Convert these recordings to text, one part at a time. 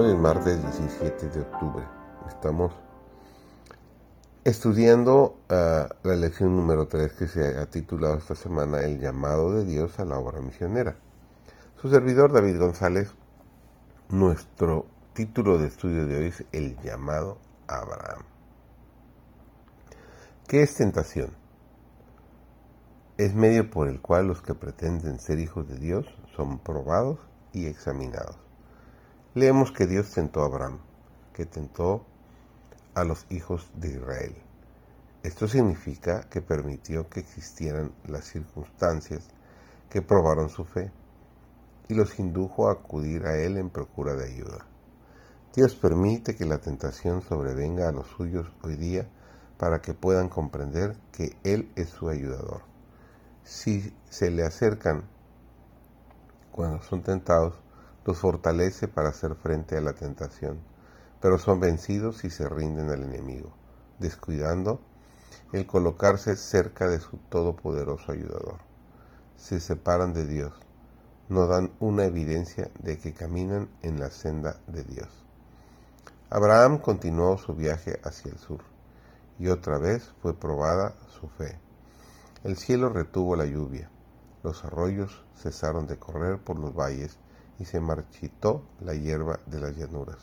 Hoy es martes 17 de octubre. Estamos estudiando uh, la lección número 3 que se ha titulado esta semana El llamado de Dios a la obra misionera. Su servidor David González, nuestro título de estudio de hoy es El llamado a Abraham. ¿Qué es tentación? Es medio por el cual los que pretenden ser hijos de Dios son probados y examinados Leemos que Dios tentó a Abraham, que tentó a los hijos de Israel. Esto significa que permitió que existieran las circunstancias que probaron su fe y los indujo a acudir a Él en procura de ayuda. Dios permite que la tentación sobrevenga a los suyos hoy día para que puedan comprender que Él es su ayudador. Si se le acercan cuando son tentados, los fortalece para hacer frente a la tentación, pero son vencidos y se rinden al enemigo, descuidando el colocarse cerca de su todopoderoso ayudador. Se separan de Dios, no dan una evidencia de que caminan en la senda de Dios. Abraham continuó su viaje hacia el sur, y otra vez fue probada su fe. El cielo retuvo la lluvia, los arroyos cesaron de correr por los valles, y se marchitó la hierba de las llanuras.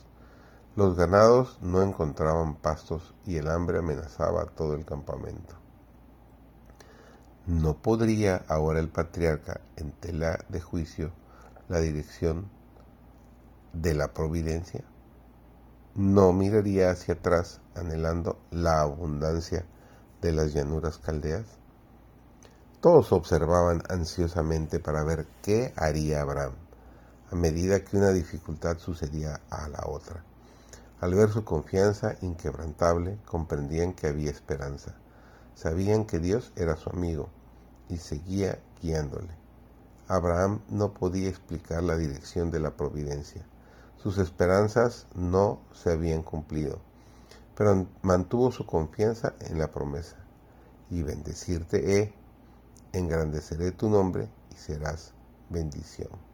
Los ganados no encontraban pastos y el hambre amenazaba todo el campamento. ¿No podría ahora el patriarca, en tela de juicio, la dirección de la providencia? ¿No miraría hacia atrás anhelando la abundancia de las llanuras caldeas? Todos observaban ansiosamente para ver qué haría Abraham a medida que una dificultad sucedía a la otra. Al ver su confianza inquebrantable, comprendían que había esperanza. Sabían que Dios era su amigo y seguía guiándole. Abraham no podía explicar la dirección de la providencia. Sus esperanzas no se habían cumplido, pero mantuvo su confianza en la promesa. Y bendecirte he, engrandeceré tu nombre y serás bendición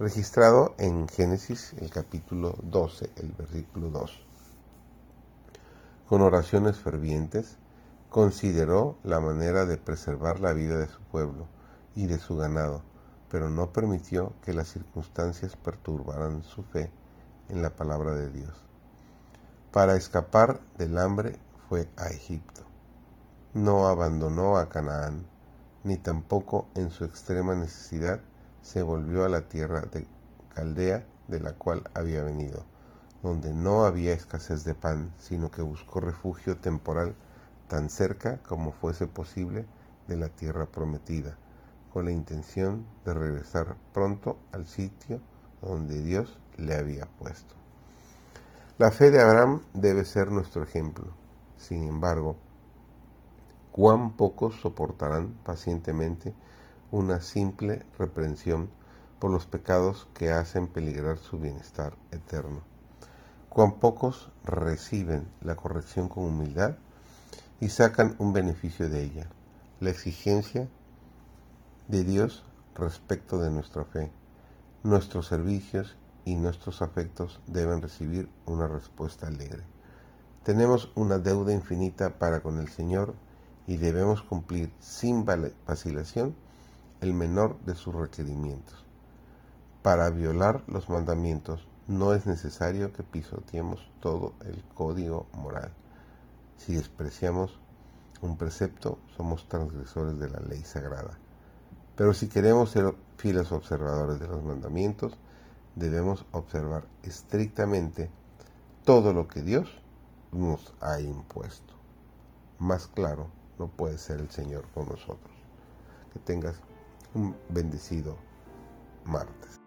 registrado en Génesis el capítulo 12, el versículo 2. Con oraciones fervientes, consideró la manera de preservar la vida de su pueblo y de su ganado, pero no permitió que las circunstancias perturbaran su fe en la palabra de Dios. Para escapar del hambre fue a Egipto. No abandonó a Canaán, ni tampoco en su extrema necesidad se volvió a la tierra de Caldea de la cual había venido, donde no había escasez de pan, sino que buscó refugio temporal tan cerca como fuese posible de la tierra prometida, con la intención de regresar pronto al sitio donde Dios le había puesto. La fe de Abraham debe ser nuestro ejemplo. Sin embargo, cuán pocos soportarán pacientemente una simple reprensión por los pecados que hacen peligrar su bienestar eterno. Cuán pocos reciben la corrección con humildad y sacan un beneficio de ella, la exigencia de Dios respecto de nuestra fe. Nuestros servicios y nuestros afectos deben recibir una respuesta alegre. Tenemos una deuda infinita para con el Señor y debemos cumplir sin vacilación el menor de sus requerimientos. Para violar los mandamientos no es necesario que pisoteemos todo el código moral. Si despreciamos un precepto, somos transgresores de la ley sagrada. Pero si queremos ser fieles observadores de los mandamientos, debemos observar estrictamente todo lo que Dios nos ha impuesto. Más claro no puede ser el Señor con nosotros. Que tengas un bendecido martes.